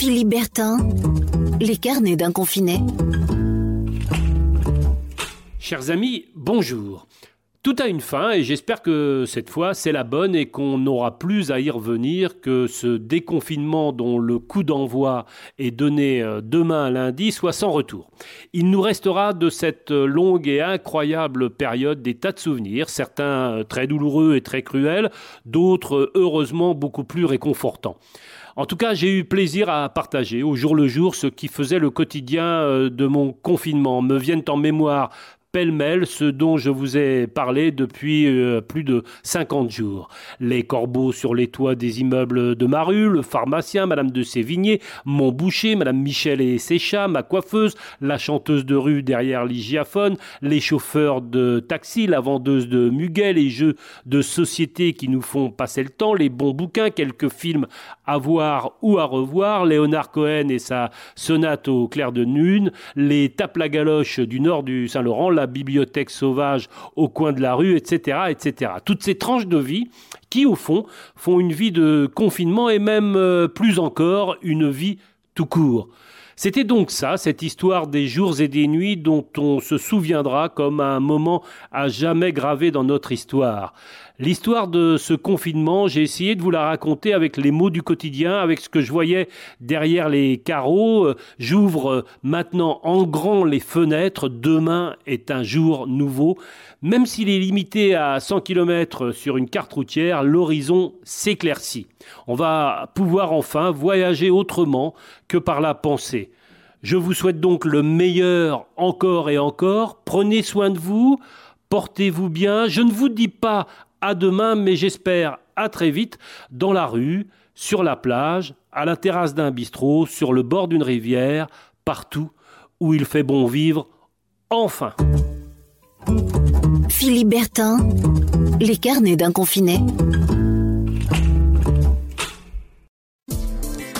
Philippe Bertin, les carnets d'un confiné. Chers amis, bonjour. Tout a une fin et j'espère que cette fois c'est la bonne et qu'on n'aura plus à y revenir, que ce déconfinement dont le coup d'envoi est donné euh, demain lundi soit sans retour. Il nous restera de cette longue et incroyable période des tas de souvenirs, certains euh, très douloureux et très cruels, d'autres euh, heureusement beaucoup plus réconfortants. En tout cas, j'ai eu plaisir à partager au jour le jour ce qui faisait le quotidien de mon confinement. Me viennent en mémoire pêle-mêle ce dont je vous ai parlé depuis euh, plus de 50 jours. Les corbeaux sur les toits des immeubles de ma rue, le pharmacien, Madame de Sévigné, mon boucher, Madame Michel et ses chats, ma coiffeuse, la chanteuse de rue derrière l'hygiaphone, les chauffeurs de taxi, la vendeuse de muguet, les jeux de société qui nous font passer le temps, les bons bouquins, quelques films à voir ou à revoir, Léonard Cohen et sa sonate au clair de lune, les tapes la galoche du nord du Saint-Laurent, la bibliothèque sauvage au coin de la rue, etc., etc. Toutes ces tranches de vie qui, au fond, font une vie de confinement et même euh, plus encore une vie tout court. C'était donc ça, cette histoire des jours et des nuits dont on se souviendra comme un moment à jamais gravé dans notre histoire. L'histoire de ce confinement, j'ai essayé de vous la raconter avec les mots du quotidien, avec ce que je voyais derrière les carreaux. J'ouvre maintenant en grand les fenêtres. Demain est un jour nouveau. Même s'il est limité à 100 km sur une carte routière, l'horizon s'éclaircit. On va pouvoir enfin voyager autrement que par la pensée. Je vous souhaite donc le meilleur encore et encore. Prenez soin de vous. Portez-vous bien. Je ne vous dis pas à demain, mais j'espère à très vite dans la rue, sur la plage, à la terrasse d'un bistrot, sur le bord d'une rivière, partout où il fait bon vivre, enfin. Philippe Bertin, les carnets d'un confiné.